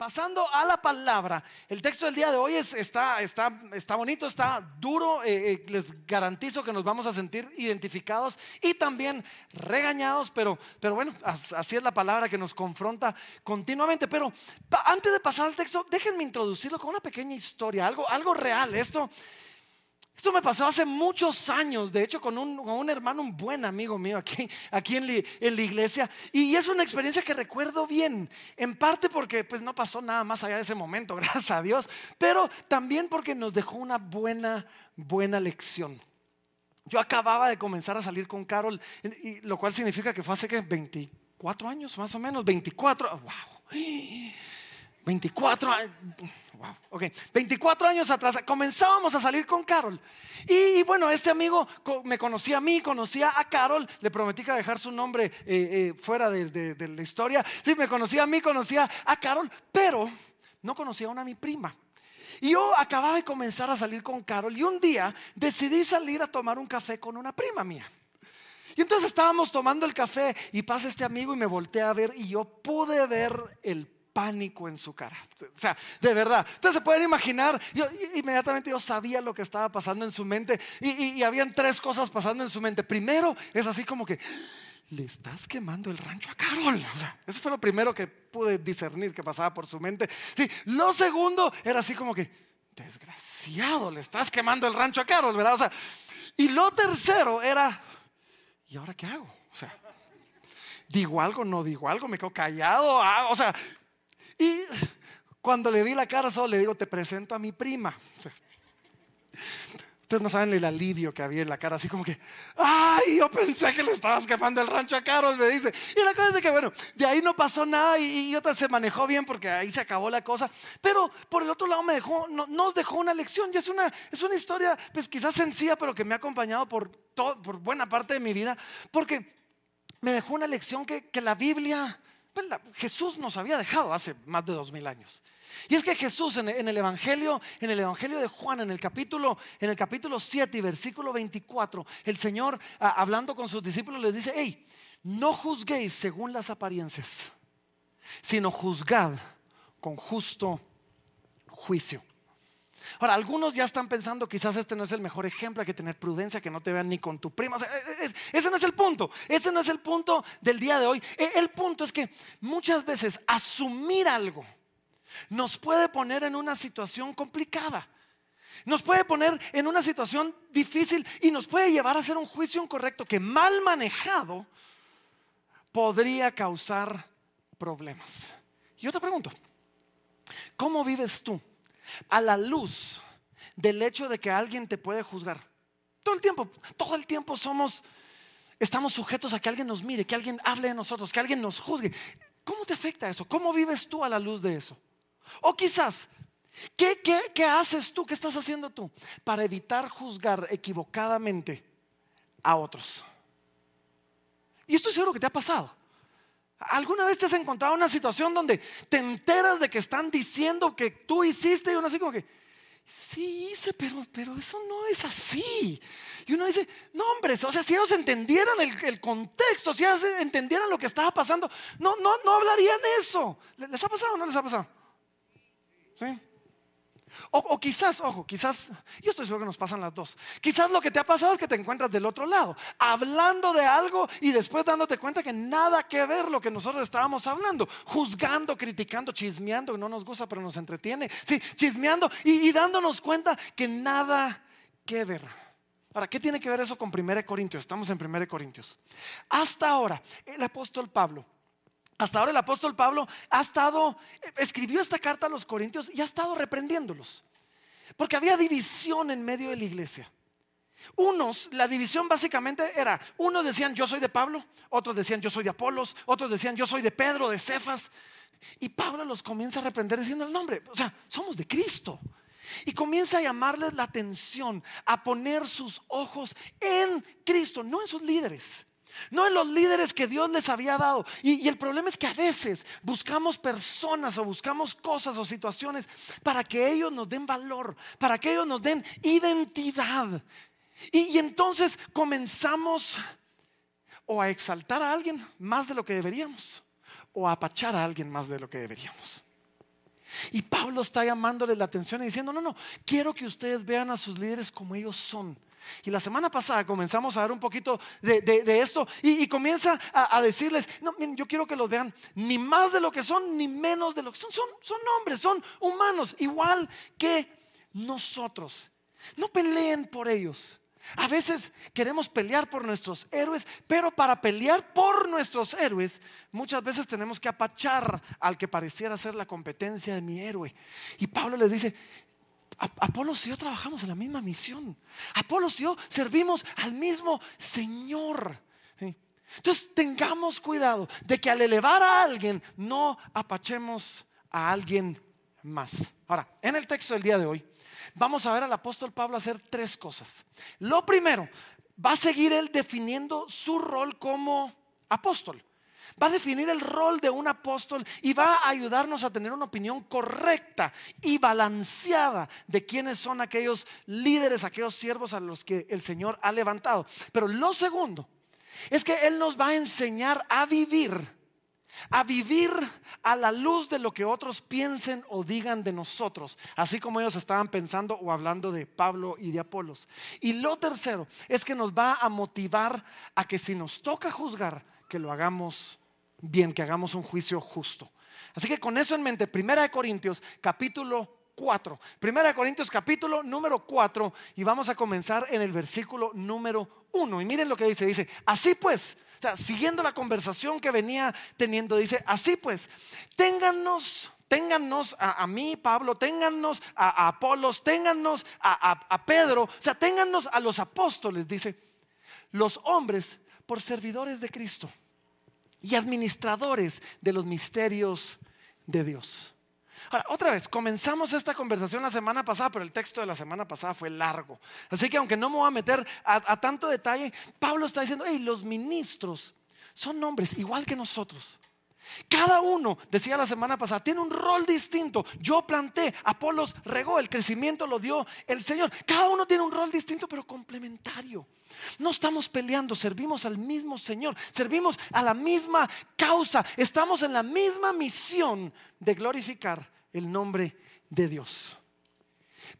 pasando a la palabra, el texto del día de hoy está, está, está bonito, está duro, eh, eh, les garantizo que nos vamos a sentir identificados y también regañados, pero, pero bueno, así es la palabra que nos confronta continuamente. Pero antes de pasar al texto, déjenme introducirlo con una pequeña historia, algo, algo real. Esto, esto me pasó hace muchos años, de hecho con un, hermano, un buen amigo mío aquí, aquí en, la iglesia. Y es una experiencia que recuerdo bien, en parte porque pues no pasó nada más allá de ese momento, gracias a Dios, pero también porque nos dejó una buena, buena lección. Yo acababa de comenzar a salir con Carol, lo cual significa que fue hace que 24 años más o menos, 24, wow. 24 años, wow, ok, 24 años atrás comenzábamos a salir con Carol. Y, bueno, este amigo me conocía a mí, conocía a Carol, le prometí que dejar su nombre eh, eh, fuera de, la historia. Sí, me conocía a mí, conocía a Carol, pero no conocía a una mi prima. Y yo acababa de comenzar a salir con Carol y un día decidí salir a tomar un café con una prima mía. Y entonces estábamos tomando el café y pasa este amigo y me volteé a ver y yo pude ver el pánico en su cara. O sea, de verdad. Ustedes se pueden imaginar, yo, inmediatamente yo sabía lo que estaba pasando en su mente y, habían tres cosas pasando en su mente. Primero, es así como que, le estás quemando el rancho a Carol. O sea, eso fue lo primero que pude discernir que pasaba por su mente. Sí, lo segundo era así como que, desgraciado, le estás quemando el rancho a Carol, ¿verdad? O sea, y lo tercero era, ¿y ahora qué hago? O sea, digo algo, no digo algo, me quedo callado. Ah, o sea, y cuando le vi la cara solo le digo, te presento a mi prima. Ustedes no saben el alivio que había en la cara, así como que, ay, yo pensé que le estabas quemando el rancho a Carol, me dice. Y la cosa es que, bueno, de ahí no pasó nada y, y otra se manejó bien porque ahí se acabó la cosa. Pero por el otro lado me dejó, nos dejó una lección y es una, es una historia, pues quizás sencilla, pero que me ha acompañado por, todo, por buena parte de mi vida, porque me dejó una lección que, que la Biblia pues Jesús nos había dejado hace más de dos mil años. Y es que Jesús en, el Evangelio, en el Evangelio de Juan, en el capítulo, en el capítulo 7 y versículo 24, el Señor hablando con sus discípulos les dice, hey, no juzguéis según las apariencias, sino juzgad con justo juicio. Ahora, algunos ya están pensando, quizás este no es el mejor ejemplo, hay que tener prudencia, que no te vean ni con tu prima. E, e, ese no es el punto, ese no es el punto del día de hoy. E, el punto es que muchas veces asumir algo nos puede poner en una situación complicada. Nos puede poner en una situación difícil y nos puede llevar a hacer un juicio incorrecto que mal manejado podría causar problemas. Yo te pregunto, ¿cómo vives tú? A la luz del hecho de que alguien te puede juzgar. Todo el tiempo, todo el tiempo somos, estamos sujetos a que alguien nos mire, que alguien hable de nosotros, que alguien nos juzgue. ¿Cómo te afecta eso? ¿Cómo vives tú a la luz de eso? O quizás, ¿qué, qué haces tú? ¿Qué estás haciendo tú para evitar juzgar equivocadamente a otros? Y estoy seguro que te ha pasado. ¿Alguna vez te has encontrado en una situación donde te enteras de que están diciendo que tú hiciste y uno así como que, sí hice, pero, pero eso no es así? Y uno dice, no hombre, o sea, si ellos entendieran el, el contexto, si ellos entendieran lo que estaba pasando, no, no, no hablarían eso. ¿Les ha pasado o no les ha pasado? ¿Sí? O, quizás, ojo, quizás, yo estoy seguro que nos pasan las dos. Quizás lo que te ha pasado es que te encuentras del otro lado, hablando de algo y después dándote cuenta que nada que ver lo que nosotros estábamos hablando, juzgando, criticando, chismeando, que no nos gusta pero nos entretiene, sí, chismeando y, y dándonos cuenta que nada que ver. Ahora, ¿qué tiene que ver eso con 1 Corintios? Estamos en 1 Corintios. Hasta ahora, el apóstol Pablo hasta ahora el apóstol Pablo ha estado, escribió esta carta a los corintios y ha estado reprendiéndolos. Porque había división en medio de la iglesia. Unos, la división básicamente era, unos decían yo soy de Pablo, otros decían yo soy de Apolos, otros decían yo soy de Pedro, de Cefas. Y Pablo los comienza a reprender diciendo el nombre, o sea, somos de Cristo. Y comienza a llamarles la atención, a poner sus ojos en Cristo, no en sus líderes no en los líderes que Dios les había dado. Y, el problema es que a veces buscamos personas o buscamos cosas o situaciones para que ellos nos den valor, para que ellos nos den identidad. Y, entonces comenzamos o a exaltar a alguien más de lo que deberíamos o a apachar a alguien más de lo que deberíamos. Y Pablo está llamándole la atención y diciendo, no, no, quiero que ustedes vean a sus líderes como ellos son. Y la semana pasada comenzamos a ver un poquito de, esto y, comienza a, decirles, no, miren, yo quiero que los vean ni más de lo que son, ni menos de lo que son. Son, son hombres, son humanos, igual que nosotros. No peleen por ellos. A veces queremos pelear por nuestros héroes, pero para pelear por nuestros héroes, muchas veces tenemos que apachar al que pareciera ser la competencia de mi héroe. Y Pablo les dice, Apolos y yo trabajamos en la misma misión. Apolos y yo servimos al mismo Señor. Entonces tengamos cuidado de que al elevar a alguien no apachemos a alguien más. Ahora, en el texto del día de hoy, vamos a ver al apóstol Pablo hacer tres cosas. Lo primero, va a seguir él definiendo su rol como apóstol va a definir el rol de un apóstol y va a ayudarnos a tener una opinión correcta y balanceada de quiénes son aquellos líderes, aquellos siervos a los que el Señor ha levantado. Pero lo segundo es que Él nos va a enseñar a vivir, a vivir a la luz de lo que otros piensen o digan de nosotros, así como ellos estaban pensando o hablando de Pablo y de Apolos. Y lo tercero es que nos va a motivar a que si nos toca juzgar, que lo hagamos bien, que hagamos un juicio justo. Así que con eso en mente, Primera de Corintios capítulo 4. Primera de Corintios capítulo número 4 y vamos a comenzar en el versículo número 1. Y miren lo que dice, dice, así pues, o sea, siguiendo la conversación que venía teniendo, dice, así pues, téngannos téngannos a, mí, Pablo, téngannos a, Apolos, téngannos a, a, Pedro, o sea, téngannos a los apóstoles, dice, los hombres por servidores de Cristo y administradores de los misterios de Dios. Ahora, otra vez, comenzamos esta conversación la semana pasada, pero el texto de la semana pasada fue largo. Así que aunque no me voy a meter a, tanto detalle, Pablo está diciendo, hey, los ministros son hombres igual que nosotros. Cada uno, decía la semana pasada, tiene un rol distinto. Yo planté, Apolos regó, el crecimiento lo dio el Señor. Cada uno tiene un rol distinto, pero complementario. No estamos peleando, servimos al mismo Señor, servimos a la misma causa, estamos en la misma misión de glorificar el nombre de Dios.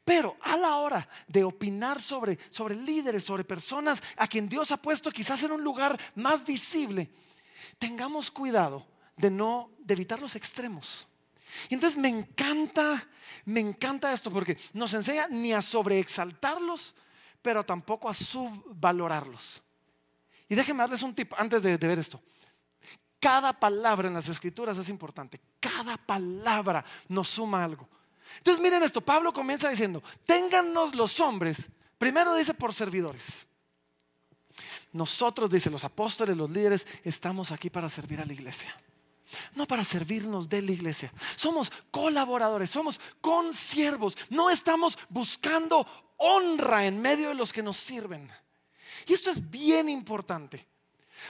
Pero a la hora de opinar sobre, sobre líderes, sobre personas a quien Dios ha puesto quizás en un lugar más visible, tengamos cuidado de no, evitar los extremos. Y entonces me encanta, me encanta esto porque nos enseña ni a sobreexaltarlos, pero tampoco a subvalorarlos. Y déjenme darles un tip antes de, de ver esto. Cada palabra en las escrituras es importante. Cada palabra nos suma algo. Entonces miren esto, Pablo comienza diciendo, téngannos los hombres, primero dice por servidores. Nosotros, dice los apóstoles, los líderes, estamos aquí para servir a la iglesia no para servirnos de la iglesia. Somos colaboradores, somos consiervos. No estamos buscando honra en medio de los que nos sirven. Y esto es bien importante.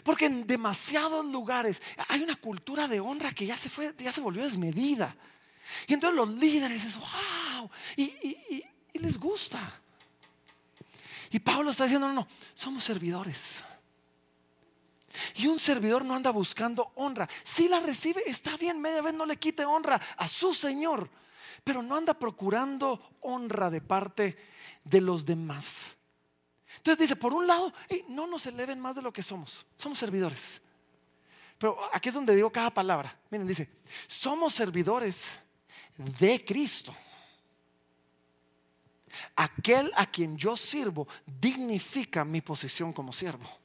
Porque en demasiados lugares hay una cultura de honra que ya se fue, ya se volvió desmedida. Y entonces los líderes dicen, wow, y, y les gusta. Y Pablo está diciendo, no, no, somos servidores. Y un servidor no anda buscando honra. Si la recibe, está bien, media vez no le quite honra a su Señor, pero no anda procurando honra de parte de los demás. Entonces dice, por un lado, no nos eleven más de lo que somos, somos servidores. Pero aquí es donde digo cada palabra. Miren, dice, somos servidores de Cristo. Aquel a quien yo sirvo dignifica mi posición como siervo.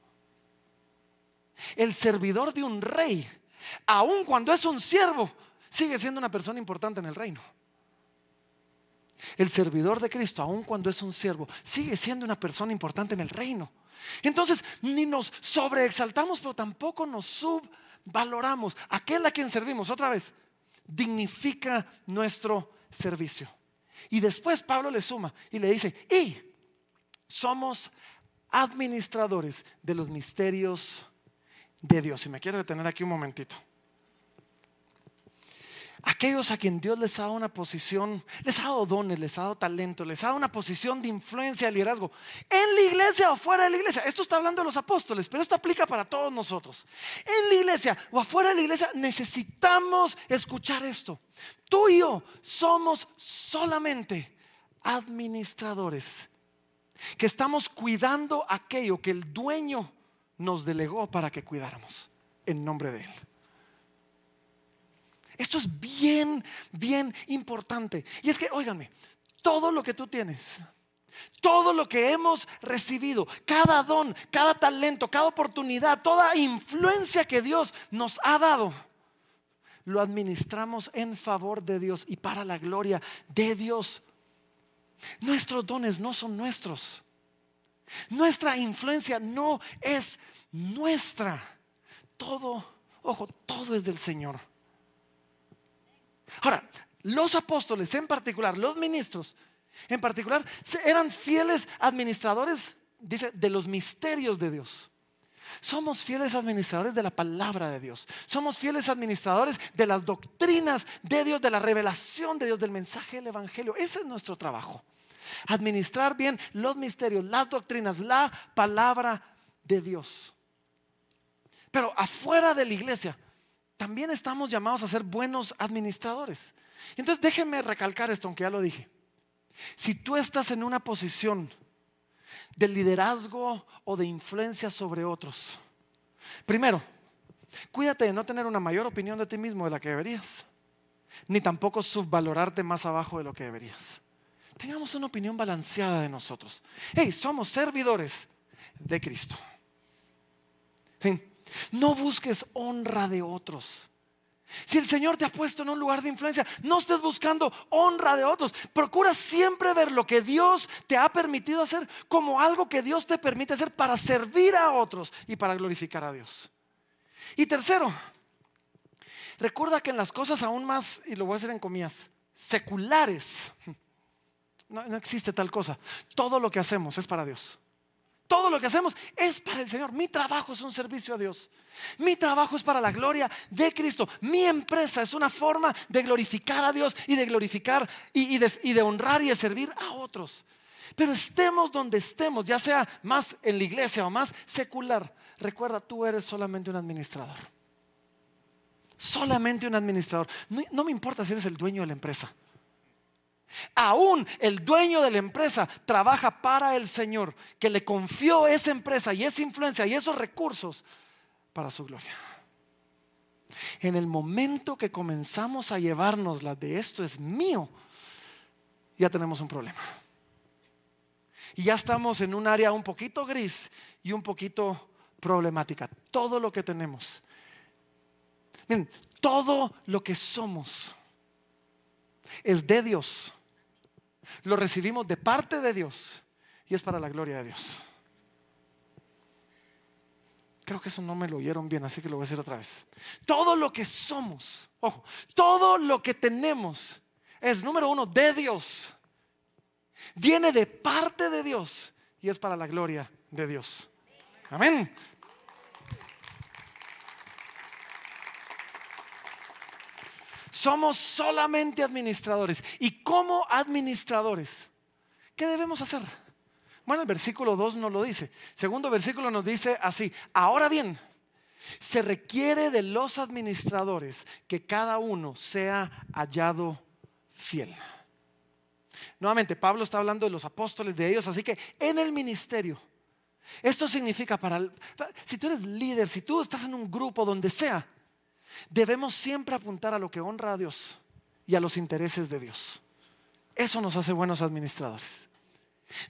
El servidor de un rey, aun cuando es un siervo, sigue siendo una persona importante en el reino. El servidor de Cristo, aun cuando es un siervo, sigue siendo una persona importante en el reino. Entonces, ni nos sobreexaltamos, pero tampoco nos subvaloramos. Aquel a quien servimos, otra vez, dignifica nuestro servicio. Y después Pablo le suma y le dice, y somos administradores de los misterios de Dios. Y me quiero detener aquí un momentito. aquellos a quien Dios les ha dado una posición, les ha dado dones, les ha dado talento, les ha dado una posición de influencia, de liderazgo, en la iglesia o fuera de la iglesia. Esto está hablando de los apóstoles, pero esto aplica para todos nosotros. En la iglesia o afuera de la iglesia necesitamos escuchar esto. Tú y yo somos solamente administradores que estamos cuidando aquello que el dueño nos delegó para que cuidáramos en nombre de Él. Esto es bien, bien importante. Y es que, óiganme, todo lo que tú tienes, todo lo que hemos recibido, cada don, cada talento, cada oportunidad, toda influencia que Dios nos ha dado, lo administramos en favor de Dios y para la gloria de Dios. Nuestros dones no son nuestros. Nuestra influencia no es nuestra. Todo, ojo, todo es del Señor. Ahora, los apóstoles en particular, los ministros en particular, eran fieles administradores, dice, de los misterios de Dios. Somos fieles administradores de la palabra de Dios. Somos fieles administradores de las doctrinas de Dios, de la revelación de Dios, del mensaje del Evangelio. Ese es nuestro trabajo. Administrar bien los misterios, las doctrinas, la palabra de Dios. Pero afuera de la iglesia, también estamos llamados a ser buenos administradores. Entonces déjenme recalcar esto, aunque ya lo dije. Si tú estás en una posición de liderazgo o de influencia sobre otros, primero, cuídate de no tener una mayor opinión de ti mismo de la que deberías, ni tampoco subvalorarte más abajo de lo que deberías. Tengamos una opinión balanceada de nosotros. Hey, somos servidores de Cristo. No busques honra de otros. Si el Señor te ha puesto en un lugar de influencia, no estés buscando honra de otros. Procura siempre ver lo que Dios te ha permitido hacer como algo que Dios te permite hacer para servir a otros y para glorificar a Dios. Y tercero, recuerda que en las cosas aún más, y lo voy a hacer en comillas, seculares, no, existe tal cosa. Todo lo que hacemos es para Dios. Todo lo que hacemos es para el Señor. Mi trabajo es un servicio a Dios. Mi trabajo es para la gloria de Cristo. Mi empresa es una forma de glorificar a Dios y de glorificar y, de, honrar y de servir a otros. Pero estemos donde estemos, ya sea más en la iglesia o más secular, recuerda, tú eres solamente un administrador. Solamente un administrador. no me importa si eres el dueño de la empresa. Aún el dueño de la empresa trabaja para el Señor, que le confió esa empresa y esa influencia y esos recursos para su gloria. En el momento que comenzamos a llevarnos la de esto es mío, ya tenemos un problema. Y ya estamos en un área un poquito gris y un poquito problemática. Todo lo que tenemos. Todo lo que somos es de Dios. Lo recibimos de parte de Dios y es para la gloria de Dios. Creo que eso no me lo oyeron bien, así que lo voy a decir otra vez. Todo lo que somos, ojo, todo lo que tenemos es, número uno, de Dios. Viene de parte de Dios y es para la gloria de Dios. Amén. Somos solamente administradores. ¿Y como administradores? ¿Qué debemos hacer? Bueno, el versículo 2 nos lo dice. Segundo versículo nos dice así. Ahora bien, se requiere de los administradores que cada uno sea hallado fiel. Nuevamente, Pablo está hablando de los apóstoles, de ellos, así que en el ministerio, esto significa para, si tú eres líder, si tú estás en un grupo donde sea, Debemos siempre apuntar a lo que honra a Dios y a los intereses de Dios. Eso nos hace buenos administradores.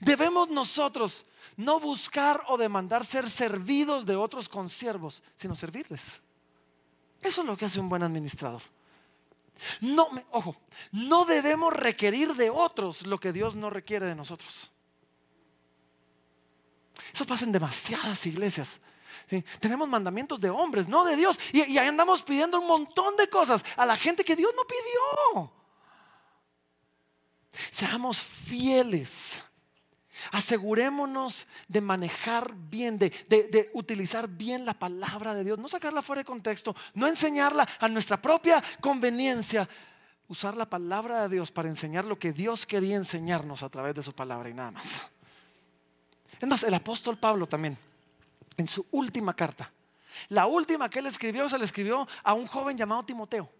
Debemos nosotros no buscar o demandar ser servidos de otros consiervos, sino servirles. Eso es lo que hace un buen administrador. No, ojo, no debemos requerir de otros lo que Dios no requiere de nosotros. Eso pasa en demasiadas iglesias. Tenemos mandamientos de hombres, no de Dios. Y, ahí andamos pidiendo un montón de cosas a la gente que Dios no pidió. Seamos fieles. Asegurémonos de manejar bien, de, de, utilizar bien la palabra de Dios, no sacarla fuera de contexto, no enseñarla a nuestra propia conveniencia, usar la palabra de Dios para enseñar lo que Dios quería enseñarnos a través de su palabra y nada más. Es más, el apóstol Pablo también, en su última carta, la última que él escribió, se le escribió a un joven llamado Timoteo.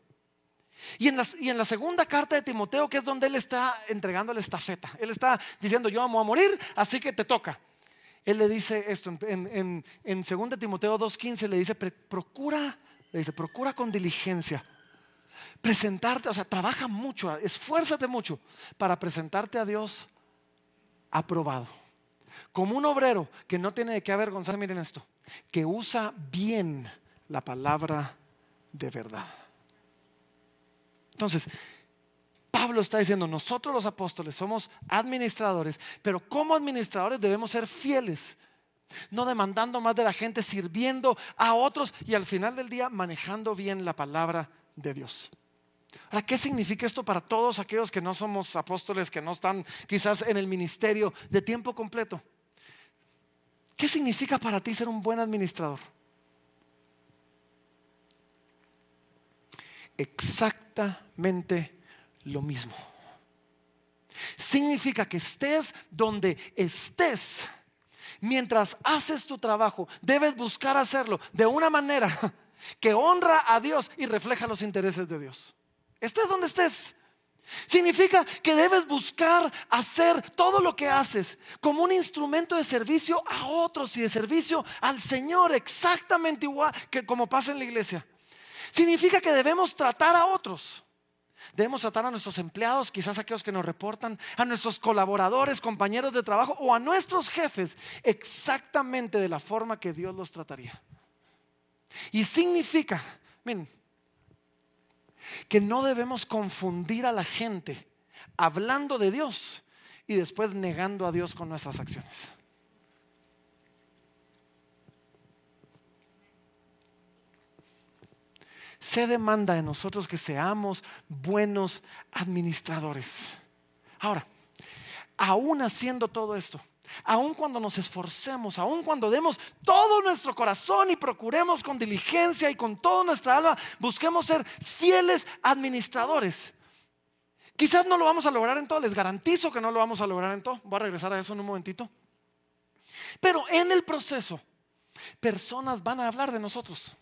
Y en, la, segunda carta de Timoteo, que es donde él está entregando la estafeta, él está diciendo, yo amo a morir, así que te toca. Él le dice esto, en, en, 2 Timoteo 2.15 le dice, procura, le dice, procura con diligencia presentarte, o sea, trabaja mucho, esfuérzate mucho para presentarte a Dios aprobado. Como un obrero que no tiene de qué avergonzar, miren esto, que usa bien la palabra de verdad. Entonces, Pablo está diciendo, nosotros los apóstoles somos administradores, pero como administradores debemos ser fieles, no demandando más de la gente, sirviendo a otros y al final del día manejando bien la palabra de Dios. Ahora, ¿qué significa esto para todos aquellos que no somos apóstoles, que no están quizás en el ministerio de tiempo completo? ¿Qué significa para ti ser un buen administrador? Exactamente lo mismo. Significa que estés donde estés, mientras haces tu trabajo, debes buscar hacerlo de una manera que honra a Dios y refleja los intereses de Dios. Estés donde estés. Significa que debes buscar hacer todo lo que haces como un instrumento de servicio a otros y de servicio al Señor, exactamente igual que como pasa en la iglesia. Significa que debemos tratar a otros. Debemos tratar a nuestros empleados, quizás aquellos que nos reportan, a nuestros colaboradores, compañeros de trabajo o a nuestros jefes exactamente de la forma que Dios los trataría. Y significa, miren, que no debemos confundir a la gente hablando de Dios y después negando a Dios con nuestras acciones. Se demanda de nosotros que seamos buenos administradores. Ahora, aún haciendo todo esto, Aun cuando nos esforcemos, aun cuando demos todo nuestro corazón y procuremos con diligencia y con toda nuestra alma, busquemos ser fieles administradores. Quizás no lo vamos a lograr en todo, les garantizo que no lo vamos a lograr en todo. Voy a regresar a eso en un momentito. Pero en el proceso, personas van a hablar de nosotros.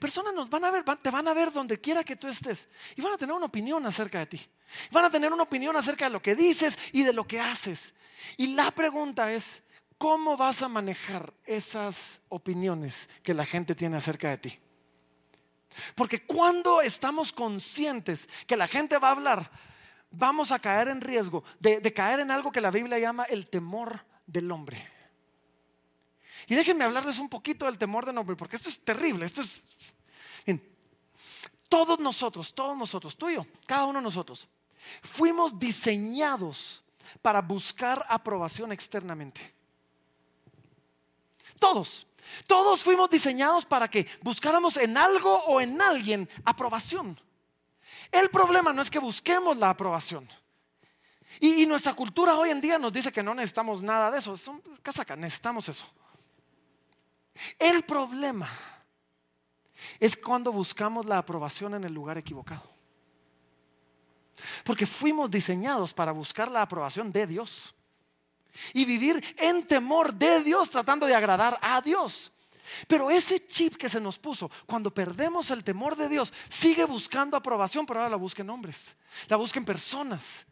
Personas nos van a ver, te van a ver donde quiera que tú estés y van a tener una opinión acerca de ti. Van a tener una opinión acerca de lo que dices y de lo que haces. Y la pregunta es, ¿cómo vas a manejar esas opiniones que la gente tiene acerca de ti? Porque cuando estamos conscientes que la gente va a hablar, vamos a caer en riesgo de, caer en algo que la Biblia llama el temor del hombre. Y déjenme hablarles un poquito del temor del hombre, porque esto es terrible, esto es... todos nosotros, todos nosotros, tú y yo, cada uno de nosotros, fuimos diseñados para buscar aprobación externamente. Todos. Todos fuimos diseñados para que buscáramos en algo o en alguien aprobación. El problema no es que busquemos la aprobación. Y, nuestra cultura hoy en día nos dice que no necesitamos nada de eso. Es casaca, necesitamos eso. El problema es cuando buscamos la aprobación en el lugar equivocado. Porque fuimos diseñados para buscar la aprobación de Dios. Y vivir en temor de Dios, tratando de agradar a Dios. Pero ese chip que se nos puso, cuando perdemos el temor de Dios, sigue buscando aprobación, pero ahora la busca en hombres, la busca en personas.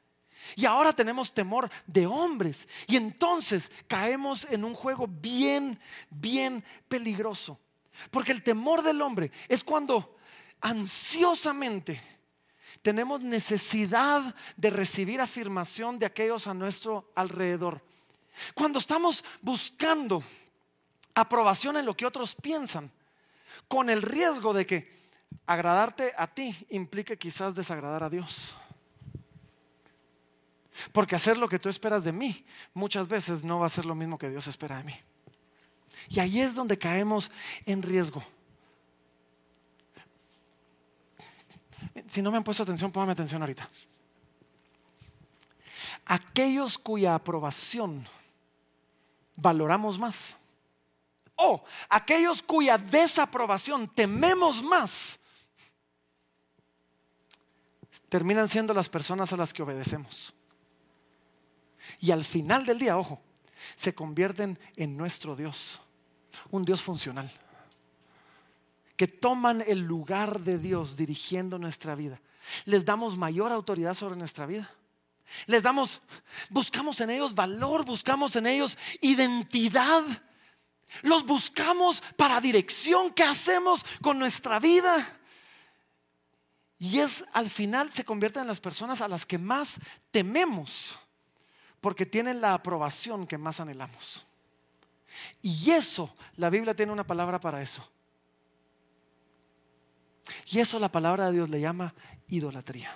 Y ahora tenemos temor de hombres. Y entonces caemos en un juego bien, bien peligroso. Porque el temor del hombre es cuando ansiosamente tenemos necesidad de recibir afirmación de aquellos a nuestro alrededor. Cuando estamos buscando aprobación en lo que otros piensan, con el riesgo de que agradarte a ti implique quizás desagradar a Dios. Porque hacer lo que tú esperas de mí muchas veces no va a ser lo mismo que Dios espera de mí. Y ahí es donde caemos en riesgo. Si no me han puesto atención, póngame atención ahorita. aquellos cuya aprobación valoramos más. O aquellos cuya desaprobación tememos más, terminan siendo las personas a las que obedecemos. Y al final del día, ojo, se convierten en nuestro Dios, un Dios funcional, que toman el lugar de Dios dirigiendo nuestra vida. Les damos mayor autoridad sobre nuestra vida. Les damos, buscamos en ellos valor, buscamos en ellos identidad. Los buscamos para dirección. ¿Qué hacemos con nuestra vida? Y es al final se convierten en las personas a las que más tememos porque tienen la aprobación que más anhelamos. Y eso, la Biblia tiene una palabra para eso. Y eso la palabra de Dios le llama idolatría.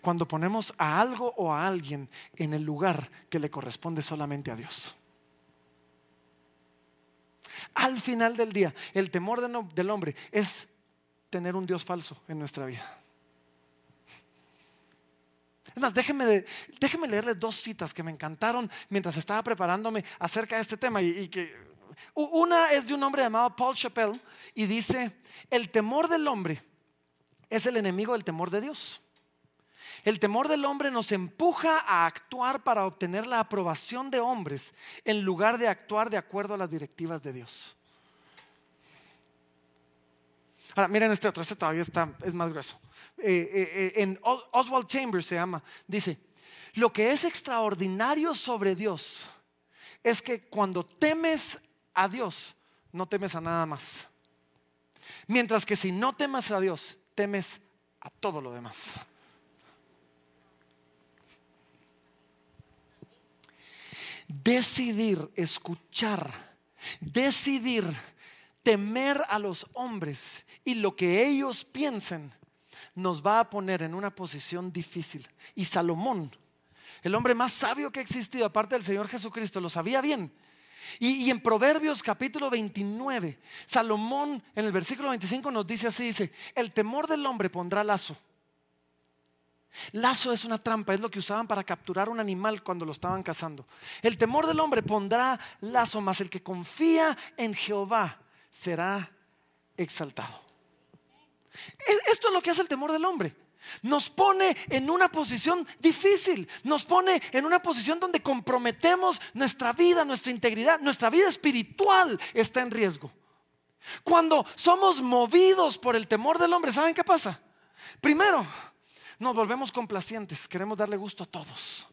Cuando ponemos a algo o a alguien en el lugar que le corresponde solamente a Dios. Al final del día, el temor del hombre es tener un Dios falso en nuestra vida. Es más, déjenme, leerles dos citas que me encantaron mientras estaba preparándome acerca de este tema. Y, que, una es de un hombre llamado Paul Chappell y dice, el temor del hombre es el enemigo del temor de Dios. El temor del hombre nos empuja a actuar para obtener la aprobación de hombres en lugar de actuar de acuerdo a las directivas de Dios. Ahora, miren este otro, este todavía está, es más grueso. Eh, eh, eh, en Oswald Chambers se llama, dice, lo que es extraordinario sobre Dios es que cuando temes a Dios, no temes a nada más. Mientras que si no temes a Dios, temes a todo lo demás. Decidir, escuchar, decidir temer a los hombres y lo que ellos piensen nos va a poner en una posición difícil. Y Salomón, el hombre más sabio que ha existido, aparte del Señor Jesucristo, lo sabía bien. Y, en Proverbios capítulo 29, Salomón en el versículo 25 nos dice así, dice, el temor del hombre pondrá lazo. Lazo es una trampa, es lo que usaban para capturar un animal cuando lo estaban cazando. El temor del hombre pondrá lazo, mas el que confía en Jehová será exaltado. Esto es lo que hace el temor del hombre. Nos pone en una posición difícil, nos pone en una posición donde comprometemos nuestra vida, nuestra integridad, nuestra vida espiritual está en riesgo. Cuando somos movidos por el temor del hombre, ¿saben qué pasa? Primero, nos volvemos complacientes, queremos darle gusto a todos.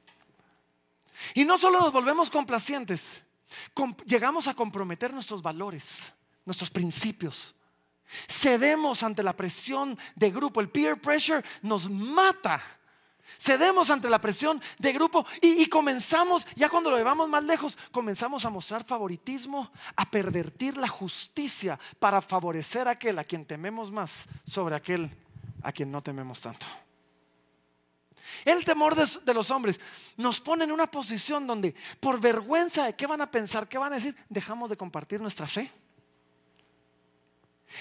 Y no solo nos volvemos complacientes, llegamos a comprometer nuestros valores, nuestros principios. Cedemos ante la presión de grupo. El peer pressure nos mata. Cedemos ante la presión de grupo y, comenzamos, ya cuando lo llevamos más lejos, comenzamos a mostrar favoritismo, a pervertir la justicia para favorecer a aquel a quien tememos más sobre aquel a quien no tememos tanto. El temor de, de, los hombres nos pone en una posición donde por vergüenza de qué van a pensar, qué van a decir, dejamos de compartir nuestra fe.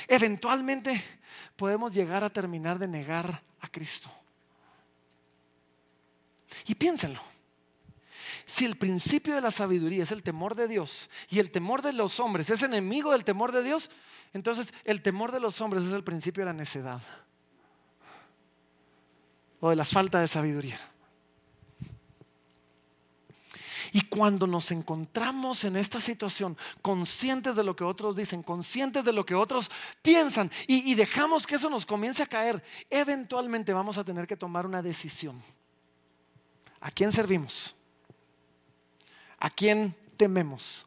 Eventualmente podemos llegar a terminar de negar a Cristo. Y piénsenlo. Si el principio de la sabiduría es el temor de Dios y el temor de los hombres es enemigo del temor de Dios, entonces el temor de los hombres es el principio de la necedad o de la falta de sabiduría. Y cuando nos encontramos en esta situación, conscientes de lo que otros dicen, conscientes de lo que otros piensan, y, dejamos que eso nos comience a caer, eventualmente vamos a tener que tomar una decisión. ¿A quién servimos? ¿A quién tememos?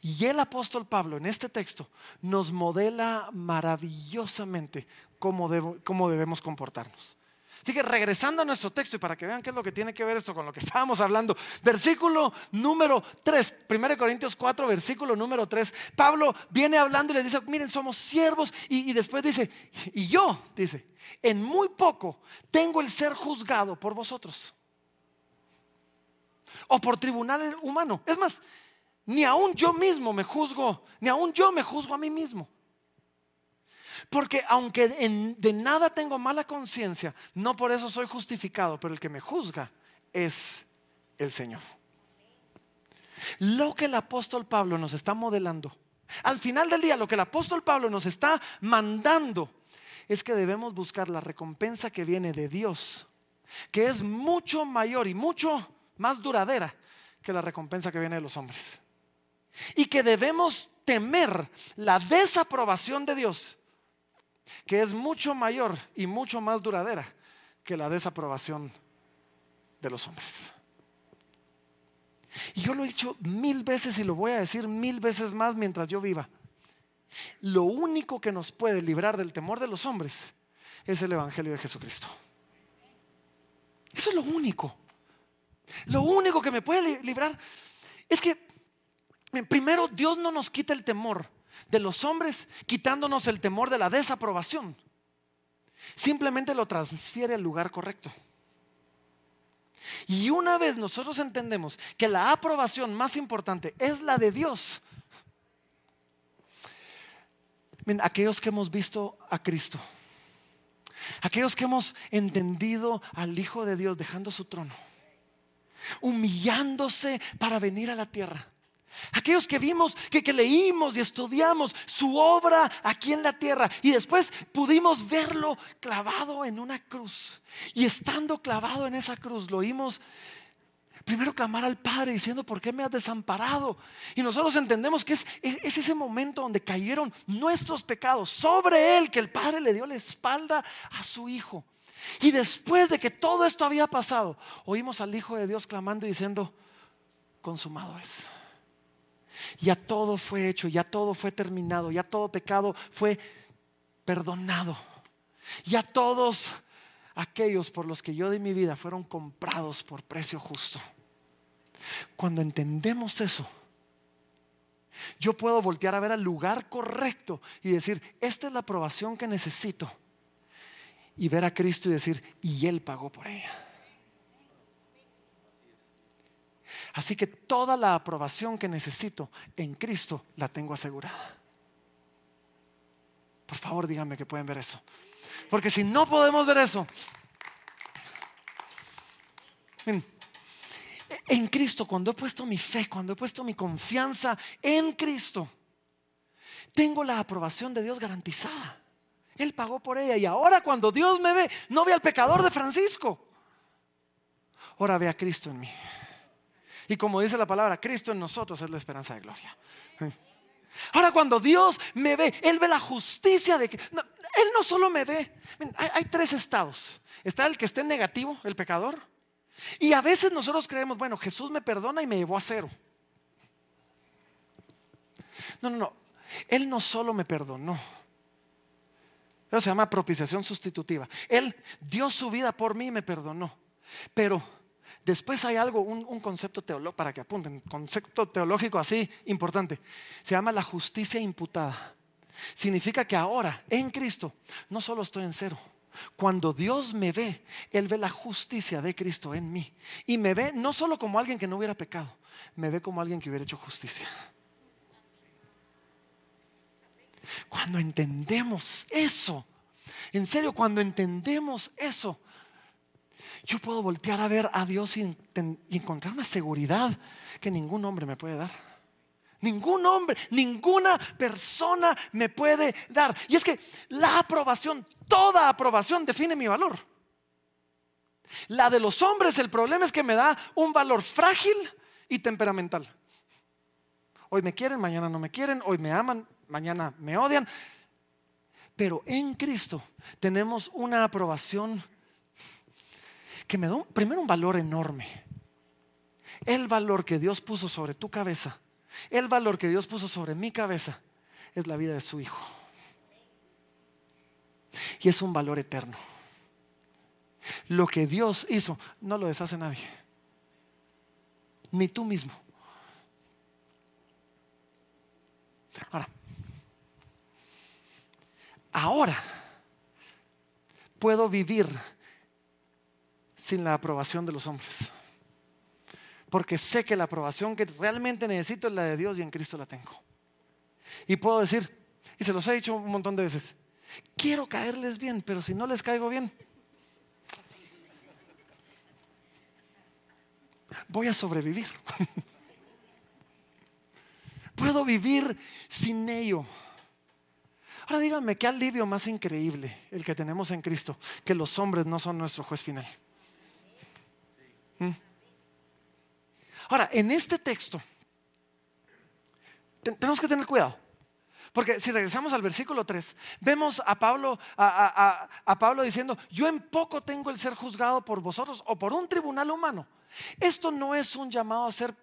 Y el apóstol Pablo en este texto nos modela maravillosamente cómo, cómo debemos comportarnos. Así que regresando a nuestro texto y para que vean qué es lo que tiene que ver esto con lo que estábamos hablando, versículo número 3, 1 Corintios 4, versículo número 3, Pablo viene hablando y le dice, miren, somos siervos y, y después dice, y yo, dice, en muy poco tengo el ser juzgado por vosotros o por tribunal humano. Es más, ni aún yo mismo me juzgo, ni aún yo me juzgo a mí mismo. Porque aunque de nada tengo mala conciencia, no por eso soy justificado, pero el que me juzga es el Señor. Lo que el apóstol Pablo nos está modelando, al final del día lo que el apóstol Pablo nos está mandando es que debemos buscar la recompensa que viene de Dios, que es mucho mayor y mucho más duradera que la recompensa que viene de los hombres. Y que debemos temer la desaprobación de Dios que es mucho mayor y mucho más duradera que la desaprobación de los hombres. Y yo lo he dicho mil veces y lo voy a decir mil veces más mientras yo viva. Lo único que nos puede librar del temor de los hombres es el Evangelio de Jesucristo. Eso es lo único. Lo único que me puede librar es que primero Dios no nos quita el temor de los hombres, quitándonos el temor de la desaprobación. Simplemente lo transfiere al lugar correcto. Y una vez nosotros entendemos que la aprobación más importante es la de Dios, aquellos que hemos visto a Cristo, aquellos que hemos entendido al Hijo de Dios dejando su trono, humillándose para venir a la tierra, Aquellos que vimos, que, que, leímos y estudiamos su obra aquí en la tierra y después pudimos verlo clavado en una cruz. Y estando clavado en esa cruz, lo oímos primero clamar al Padre diciendo, ¿por qué me has desamparado? Y nosotros entendemos que es, es ese momento donde cayeron nuestros pecados sobre Él, que el Padre le dio la espalda a su Hijo. Y después de que todo esto había pasado, oímos al Hijo de Dios clamando y diciendo, consumado es. Ya todo fue hecho, ya todo fue terminado, ya todo pecado fue perdonado. Ya todos aquellos por los que yo di mi vida fueron comprados por precio justo. Cuando entendemos eso, yo puedo voltear a ver al lugar correcto y decir, esta es la aprobación que necesito. Y ver a Cristo y decir, y Él pagó por ella. Así que toda la aprobación que necesito en Cristo la tengo asegurada. Por favor, díganme que pueden ver eso. Porque si no podemos ver eso, en Cristo, cuando he puesto mi fe, cuando he puesto mi confianza en Cristo, tengo la aprobación de Dios garantizada. Él pagó por ella y ahora cuando Dios me ve, no ve al pecador de Francisco, ahora ve a Cristo en mí. Y como dice la palabra, Cristo en nosotros es la esperanza de gloria. Ahora cuando Dios me ve, Él ve la justicia de que... él no solo me ve, hay, tres estados. Está el que esté negativo, el pecador. Y a veces nosotros creemos, bueno, Jesús me perdona y me llevó a cero. No, no, no. Él no solo me perdonó. Eso se llama propiciación sustitutiva. Él dio su vida por mí y me perdonó. Pero Después hay algo, un, concepto teológico, para que apunten, concepto teológico así importante. Se llama la justicia imputada. Significa que ahora, en Cristo, no solo estoy en cero. Cuando Dios me ve, Él ve la justicia de Cristo en mí. Y me ve no solo como alguien que no hubiera pecado, me ve como alguien que hubiera hecho justicia. Cuando entendemos eso, en serio, cuando entendemos eso, yo puedo voltear a ver a Dios y, encontrar una seguridad que ningún hombre me puede dar. Ningún hombre, ninguna persona me puede dar. Y es que la aprobación, toda aprobación define mi valor. La de los hombres, el problema es que me da un valor frágil y temperamental. Hoy me quieren, mañana no me quieren, hoy me aman, mañana me odian. Pero en Cristo tenemos una aprobación que me da primero un valor enorme. El valor que Dios puso sobre tu cabeza, el valor que Dios puso sobre mi cabeza, es la vida de su Hijo. Y es un valor eterno. Lo que Dios hizo no lo deshace nadie, ni tú mismo. Ahora, ahora puedo vivir sin la aprobación de los hombres. Porque sé que la aprobación que realmente necesito es la de Dios y en Cristo la tengo. Y puedo decir, y se los he dicho un montón de veces, quiero caerles bien, pero si no les caigo bien, voy a sobrevivir. Puedo vivir sin ello. Ahora díganme, qué alivio más increíble el que tenemos en Cristo, que los hombres no son nuestro juez final. ¿Mm? Ahora, en este texto, tenemos que tener cuidado. Porque si regresamos al versículo 3, vemos a Pablo, a, Pablo diciendo, yo en poco tengo el ser juzgado por vosotros o por un tribunal humano. Esto no es un llamado a ser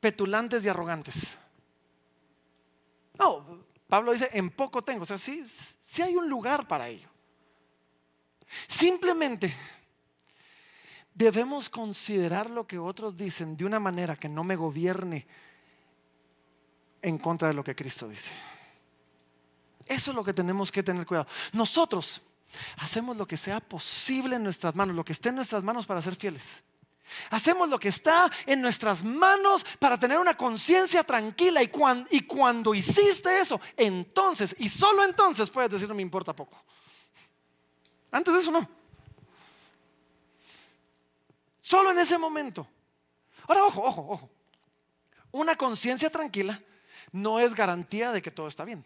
petulantes y arrogantes. No, Pablo dice, en poco tengo. O sea, sí, sí hay un lugar para ello. Simplemente debemos considerar lo que otros dicen de una manera que no me gobierne en contra de lo que Cristo dice. Eso es lo que tenemos que tener cuidado. Nosotros hacemos lo que sea posible en nuestras manos, lo que esté en nuestras manos para ser fieles. Hacemos lo que está en nuestras manos para tener una conciencia tranquila y, y, cuando hiciste eso, entonces y solo entonces puedes decir no me importa poco. Antes de eso no. Solo en ese momento. Ahora, ojo, ojo, ojo. Una conciencia tranquila no es garantía de que todo está bien.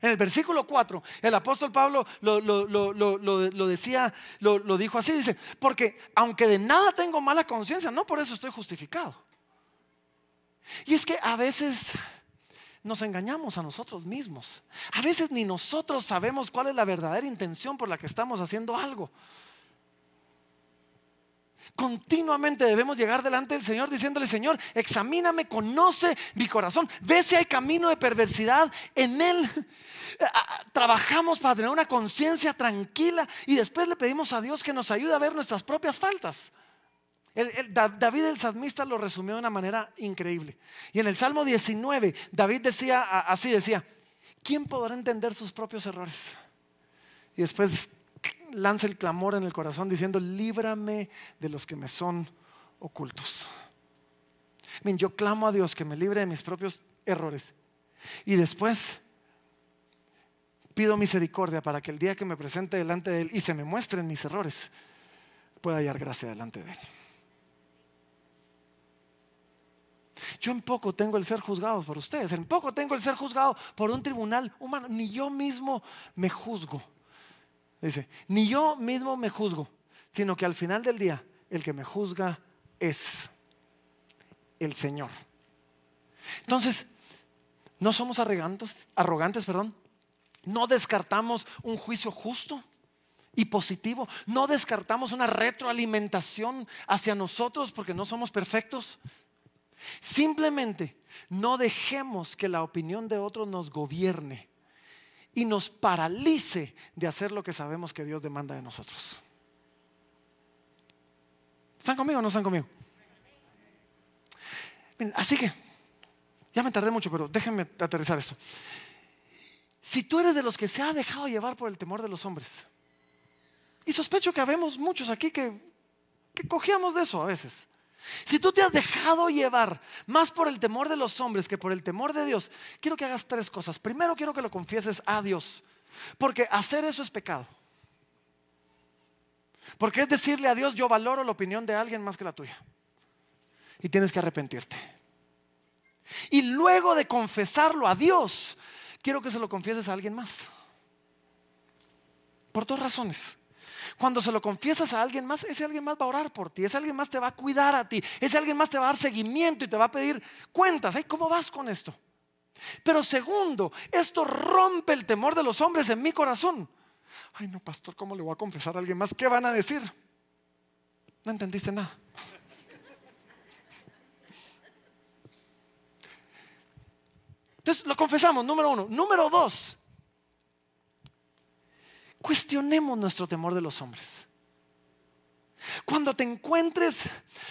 En el versículo 4, el apóstol Pablo lo, decía, lo, dijo así, dice, porque aunque de nada tengo mala conciencia, no por eso estoy justificado. Y es que a veces nos engañamos a nosotros mismos. A veces ni nosotros sabemos cuál es la verdadera intención por la que estamos haciendo algo. Continuamente debemos llegar delante del Señor diciéndole, Señor, examíname, conoce mi corazón, ve si hay camino de perversidad en él. Trabajamos para tener una conciencia tranquila y después le pedimos a Dios que nos ayude a ver nuestras propias faltas. David el salmista lo resumió de una manera increíble. Y en el Salmo 19, David decía así, decía, ¿quién podrá entender sus propios errores? Y después lanza el clamor en el corazón diciendo, líbrame de los que me son ocultos. yo clamo a Dios que me libre de mis propios errores. Y después pido misericordia para que el día que me presente delante de Él y se me muestren mis errores, pueda hallar gracia delante de Él. Yo en poco tengo el ser juzgado por ustedes, en poco tengo el ser juzgado por un tribunal humano, ni yo mismo me juzgo. Dice, ni yo mismo me juzgo, sino que al final del día el que me juzga es el Señor. Entonces, no somos arrogantes, arrogantes, perdón. No descartamos un juicio justo y positivo. No descartamos una retroalimentación hacia nosotros porque no somos perfectos. Simplemente no dejemos que la opinión de otros nos gobierne y nos paralice de hacer lo que sabemos que Dios demanda de nosotros. ¿Están conmigo o no están conmigo? Así que, ya me tardé mucho, pero déjenme aterrizar esto. Si tú eres de los que se ha dejado llevar por el temor de los hombres, y sospecho que habemos muchos aquí que, que cogíamos de eso a veces. Si tú te has dejado llevar más por el temor de los hombres que por el temor de Dios, quiero que hagas tres cosas. Primero quiero que lo confieses a Dios, porque hacer eso es pecado. Porque es decirle a Dios, yo valoro la opinión de alguien más que la tuya. Y tienes que arrepentirte. Y luego de confesarlo a Dios, quiero que se lo confieses a alguien más. Por dos razones. Cuando se lo confiesas a alguien más, ese alguien más va a orar por ti, ese alguien más te va a cuidar a ti, ese alguien más te va a dar seguimiento y te va a pedir cuentas. ¿Cómo vas con esto? Pero segundo, esto rompe el temor de los hombres en mi corazón. Ay, no, pastor, ¿cómo le voy a confesar a alguien más? ¿Qué van a decir? No entendiste nada. Entonces lo confesamos, número uno. Número dos, cuestionemos nuestro temor de los hombres. Cuando te encuentres,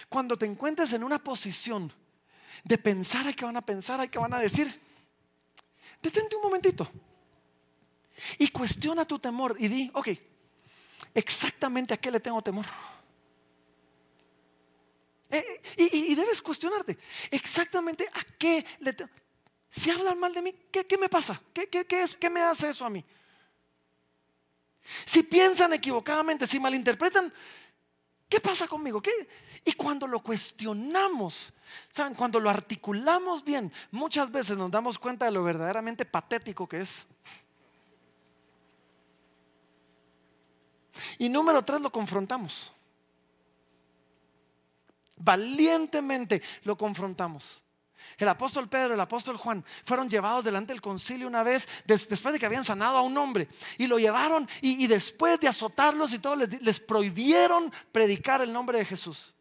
cuando te encuentres en una posición de pensar a qué van a pensar, a qué van a decir, detente un momentito y cuestiona tu temor y di, ok, exactamente a qué le tengo temor. Eh, y, debes cuestionarte exactamente a qué le tengo. Si hablan mal de mí, ¿qué, me pasa? ¿Qué, qué, qué, es, ¿Qué me hace eso a mí? Si piensan equivocadamente, si malinterpretan, ¿qué pasa conmigo? ¿Qué? Y cuando lo cuestionamos, ¿saben? Cuando lo articulamos bien, muchas veces nos damos cuenta de lo verdaderamente patético que es. Y número tres, lo confrontamos. Valientemente lo confrontamos. El apóstol Pedro, el apóstol Juan fueron llevados delante del concilio una vez después de que habían sanado a un hombre y lo llevaron y, después de azotarlos y todo les, prohibieron predicar el nombre de Jesús.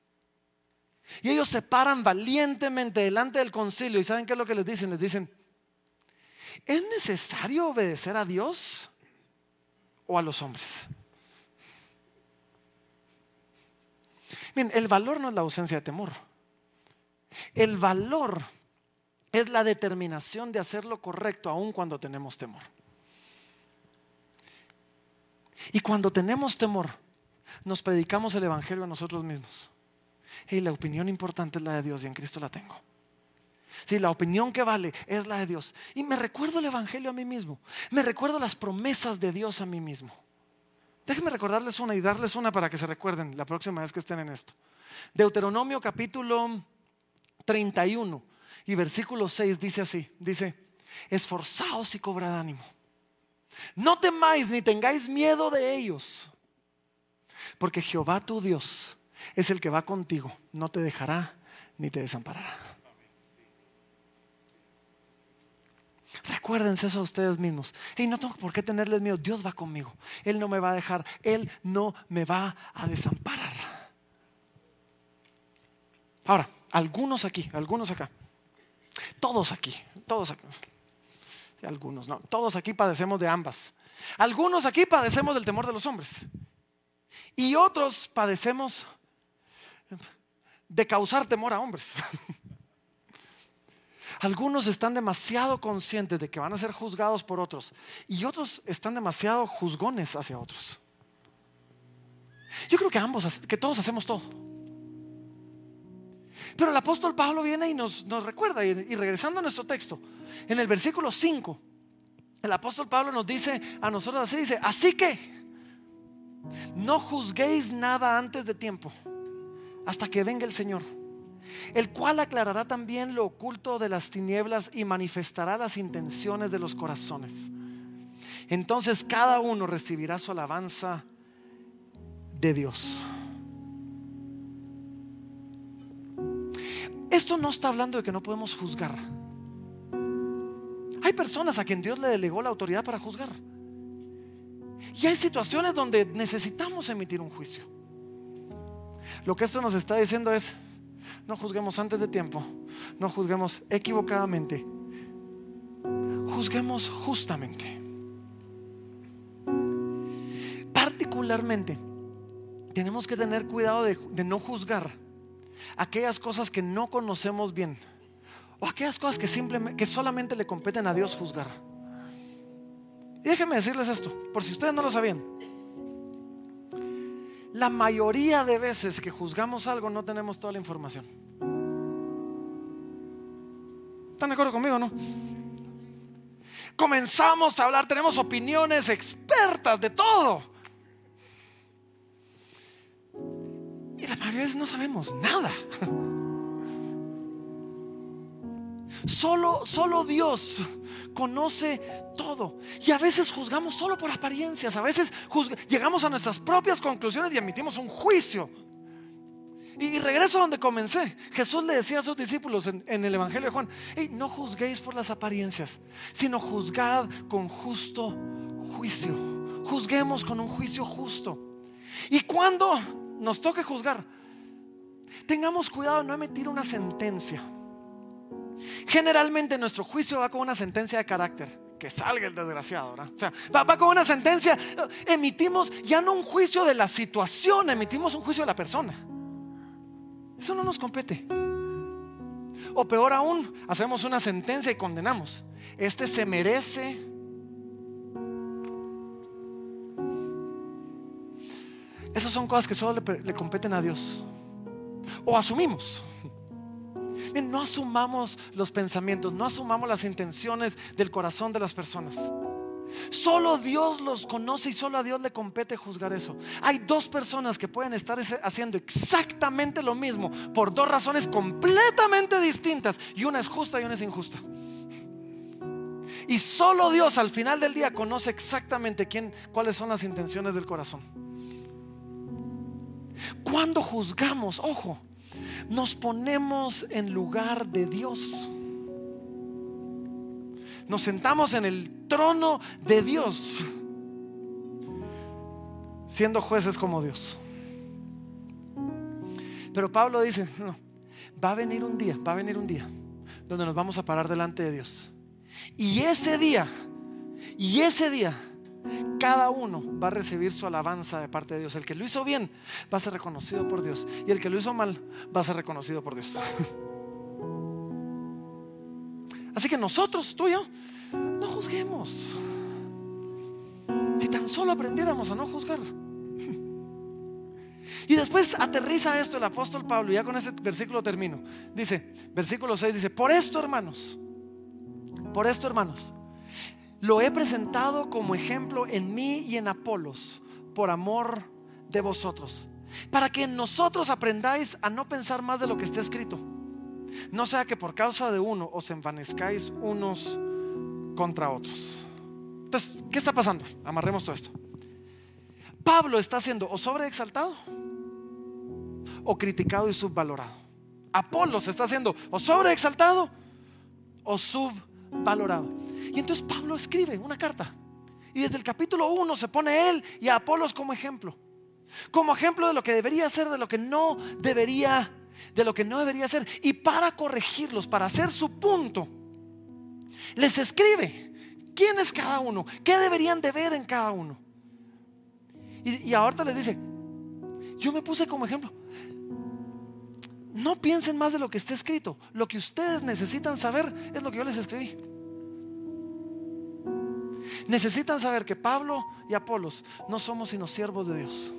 Y ellos se paran valientemente delante del concilio y ¿saben qué es lo que les dicen? Les dicen, ¿es necesario obedecer a Dios o a los hombres? Bien, el valor no es la ausencia de temor. El valor es la determinación de hacer lo correcto aun cuando tenemos temor. Y cuando tenemos temor, nos predicamos el Evangelio a nosotros mismos. Y la opinión importante es la de Dios y en Cristo la tengo. Sí, la opinión que vale es la de Dios. Y me recuerdo el Evangelio a mí mismo. Me recuerdo las promesas de Dios a mí mismo. Déjenme recordarles una y darles una para que se recuerden la próxima vez que estén en esto. Deuteronomio capítulo 31 y versículo 6 dice así, dice, esforzaos y cobrad ánimo. No temáis ni tengáis miedo de ellos, porque Jehová tu Dios es el que va contigo, no te dejará ni te desamparará. Recuérdense eso a ustedes mismos. Y no tengo por qué tenerles miedo. Dios va conmigo. Él no me va a dejar. Él no me va a desamparar. Ahora, algunos aquí, algunos acá. Todos aquí, todos aquí. Algunos, no. Todos aquí padecemos de ambas. Algunos aquí padecemos del temor de los hombres. Y otros padecemos de causar temor a hombres. Algunos están demasiado conscientes de que van a ser juzgados por otros y otros están demasiado juzgones hacia otros. Yo creo que ambos, que todos hacemos todo. Pero el apóstol Pablo viene y nos, recuerda, y, regresando a nuestro texto, en el versículo 5, el apóstol Pablo nos dice a nosotros así, dice, así que no juzguéis nada antes de tiempo, hasta que venga el Señor, el cual aclarará también lo oculto de las tinieblas y manifestará las intenciones de los corazones. Entonces cada uno recibirá su alabanza de Dios. Esto no está hablando de que no podemos juzgar. Hay personas a quien Dios le delegó la autoridad para juzgar. Y hay situaciones donde necesitamos emitir un juicio. Lo que esto nos está diciendo es, no juzguemos antes de tiempo, no juzguemos equivocadamente, juzguemos justamente. Particularmente, tenemos que tener cuidado de, de no juzgar aquellas cosas que no conocemos bien o aquellas cosas que, simplemente, que solamente le competen a Dios juzgar. Y déjenme decirles esto, por si ustedes no lo sabían. La mayoría de veces que juzgamos algo no tenemos toda la información. ¿Están de acuerdo conmigo no? Comenzamos a hablar, tenemos opiniones expertas de todo. Y la veces no sabemos nada. Solo, solo Dios conoce todo. Y a veces juzgamos solo por apariencias. A veces llegamos a nuestras propias conclusiones y emitimos un juicio. Y, regreso a donde comencé. Jesús le decía a sus discípulos en, el Evangelio de Juan, no juzguéis por las apariencias, sino juzgad con justo juicio. Juzguemos con un juicio justo. Y cuando nos toque juzgar, tengamos cuidado de no emitir una sentencia. Generalmente nuestro juicio va con una sentencia de carácter. Que salga el desgraciado, O sea, va, va, con una sentencia. Emitimos ya no un juicio de la situación, emitimos un juicio de la persona. Eso no nos compete. O peor aún, hacemos una sentencia y condenamos. Este se merece Esas son cosas que solo le, competen a Dios. O asumimos. no asumamos los pensamientos, no asumamos las intenciones del corazón de las personas. Solo Dios los conoce y solo a Dios le compete juzgar eso. Hay dos personas que pueden estar haciendo exactamente lo mismo por dos razones completamente distintas y una es justa y una es injusta. Y solo Dios al final del día conoce exactamente quién, cuáles son las intenciones del corazón. Cuando juzgamos, ojo, nos ponemos en lugar de Dios. Nos sentamos en el trono de Dios, siendo jueces como Dios. Pero Pablo dice, no, va a venir un día, va a venir un día donde nos vamos a parar delante de Dios. Y ese día, y ese día, cada uno va a recibir su alabanza de parte de Dios. El que lo hizo bien va a ser reconocido por Dios. Y el que lo hizo mal va a ser reconocido por Dios. Así que nosotros, tú y yo, no juzguemos. Si tan solo aprendiéramos a no juzgar. Y después aterriza esto el apóstol Pablo, ya con ese versículo termino. Dice, versículo 6 dice, por esto hermanos, por esto hermanos, lo he presentado como ejemplo en mí y en Apolos, por amor de vosotros, para que nosotros aprendáis a no pensar más de lo que está escrito no sea que por causa de uno os envanezcáis unos contra otros. Entonces, ¿qué está pasando? Amarremos todo esto. Pablo está siendo o sobreexaltado o criticado y subvalorado. Apolo está haciendo o sobreexaltado o subvalorado. Y entonces Pablo escribe una carta. Y desde el capítulo 1 se pone él y a Apolos como ejemplo. Como ejemplo de lo que debería ser, de lo que no debería de lo que no debería ser. Y para corregirlos, para hacer su punto, les escribe quién es cada uno, qué deberían de ver en cada uno. Y, y ahorita les dice, yo me puse como ejemplo. No piensen más de lo que está escrito. Lo que ustedes necesitan saber es lo que yo les escribí. Necesitan saber que Pablo y Apolos no somos sino siervos de Dios.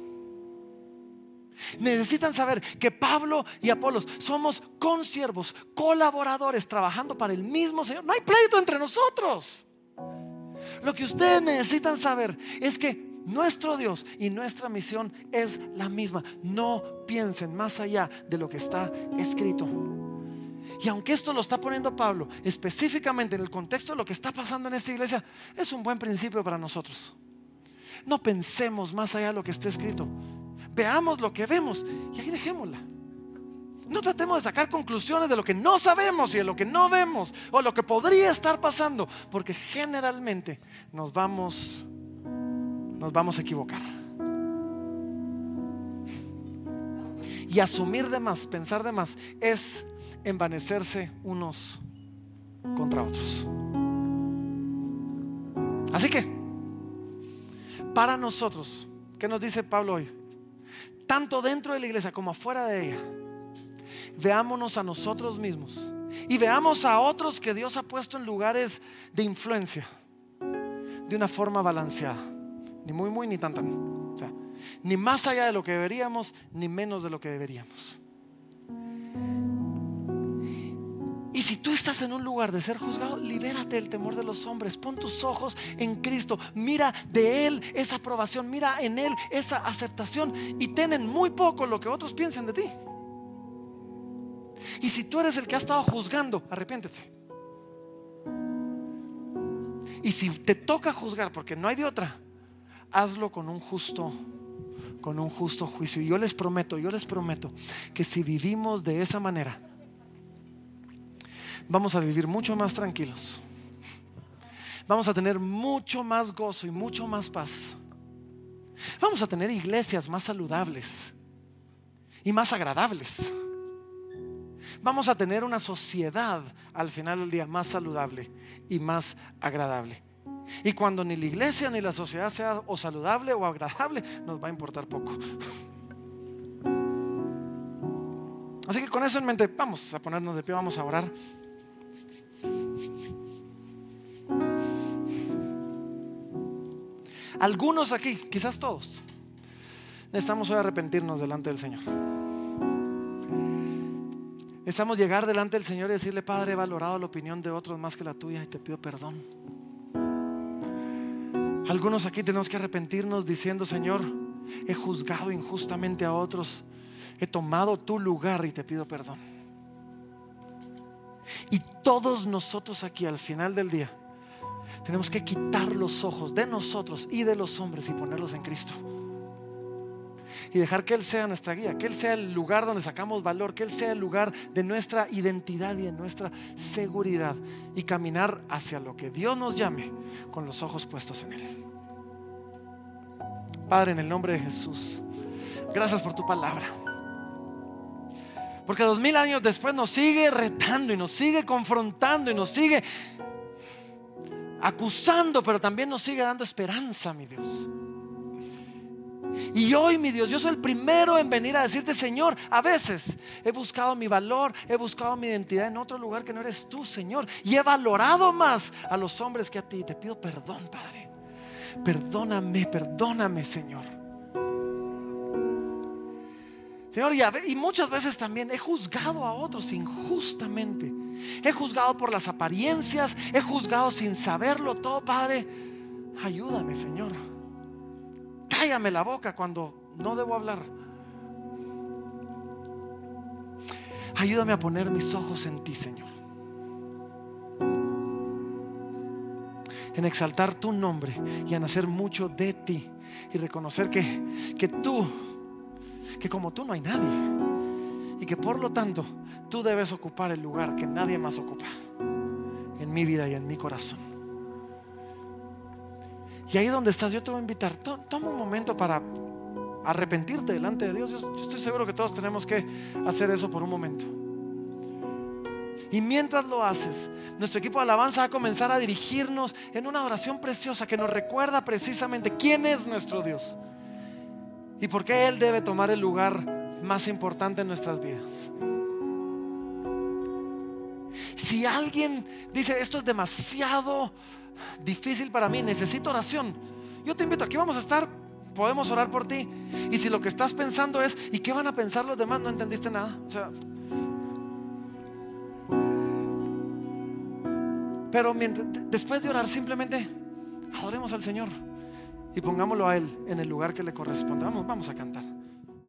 Necesitan saber que Pablo y Apolos somos consiervos, colaboradores, trabajando para el mismo Señor. No hay pleito entre nosotros. Lo que ustedes necesitan saber es que nuestro Dios y nuestra misión es la misma. No piensen más allá de lo que está escrito. Y aunque esto lo está poniendo Pablo específicamente en el contexto de lo que está pasando en esta iglesia, es un buen principio para nosotros. No pensemos más allá de lo que está escrito veamos lo que vemos y ahí dejémosla. No tratemos de sacar conclusiones de lo que no sabemos y de lo que no vemos o lo que podría estar pasando, porque generalmente nos vamos nos vamos a equivocar. Y asumir de más, pensar de más, es envanecerse unos contra otros. Así que, para nosotros, ¿qué nos dice Pablo hoy? tanto dentro de la iglesia como afuera de ella, veámonos a nosotros mismos y veamos a otros que Dios ha puesto en lugares de influencia de una forma balanceada, ni muy, muy, ni tan. O sea, ni más allá de lo que deberíamos, ni menos de lo que deberíamos. Y si tú estás en un lugar de ser juzgado, libérate del temor de los hombres. Pon tus ojos en Cristo. Mira de Él esa aprobación. Mira en Él esa aceptación. Y ten en muy poco lo que otros piensen de ti. Y si tú eres el que ha estado juzgando, arrepiéntete. Y si te toca juzgar, porque no hay de otra, hazlo con un justo con un justo juicio. Y yo les prometo, yo les prometo que si vivimos de esa manera, vamos a vivir mucho más tranquilos. Vamos a tener mucho más gozo y mucho más paz. Vamos a tener iglesias más saludables y más agradables. Vamos a tener una sociedad al final del día más saludable y más agradable. Y cuando ni la iglesia ni la sociedad sea o saludable o agradable, nos va a importar poco. Así que con eso en mente, vamos a ponernos de pie, vamos a orar. Algunos aquí, quizás todos, necesitamos hoy arrepentirnos delante del Señor. Necesitamos llegar delante del Señor y decirle, Padre, he valorado la opinión de otros más que la tuya y te pido perdón. Algunos aquí tenemos que arrepentirnos diciendo, Señor, he juzgado injustamente a otros, he tomado tu lugar y te pido perdón. Y todos nosotros aquí al final del día tenemos que quitar los ojos de nosotros y de los hombres y ponerlos en Cristo. Y dejar que Él sea nuestra guía, que Él sea el lugar donde sacamos valor, que Él sea el lugar de nuestra identidad y de nuestra seguridad. Y caminar hacia lo que Dios nos llame con los ojos puestos en Él. Padre, en el nombre de Jesús, gracias por tu palabra. Porque dos mil años después nos sigue retando y nos sigue confrontando y nos sigue acusando, pero también nos sigue dando esperanza, mi Dios. Y hoy, mi Dios, yo soy el primero en venir a decirte, Señor, a veces he buscado mi valor, he buscado mi identidad en otro lugar que no eres tú, Señor. Y he valorado más a los hombres que a ti. Te pido perdón, Padre. Perdóname, perdóname, Señor. Señor, y, muchas veces también he juzgado a otros injustamente. He juzgado por las apariencias, he juzgado sin saberlo todo, Padre. Ayúdame, Señor. Cállame la boca cuando no debo hablar. Ayúdame a poner mis ojos en ti, Señor. En exaltar tu nombre y en hacer mucho de ti. Y reconocer que, que tú que como tú no hay nadie y que por lo tanto tú debes ocupar el lugar que nadie más ocupa en mi vida y en mi corazón. Y ahí donde estás, yo te voy a invitar, toma un momento para arrepentirte delante de Dios. Yo, estoy seguro que todos tenemos que hacer eso por un momento. Y mientras lo haces, nuestro equipo de alabanza va a comenzar a dirigirnos en una oración preciosa que nos recuerda precisamente quién es nuestro Dios y por qué Él debe tomar el lugar más importante en nuestras vidas. Si alguien dice, esto es demasiado difícil para mí, necesito oración, yo te invito, aquí vamos a estar, podemos orar por ti. Y si lo que estás pensando es, ¿y qué van a pensar los demás? No entendiste nada. pero después de orar, simplemente adoremos al Señor y pongámoslo a Él en el lugar que le corresponde. Vamos, vamos a cantar.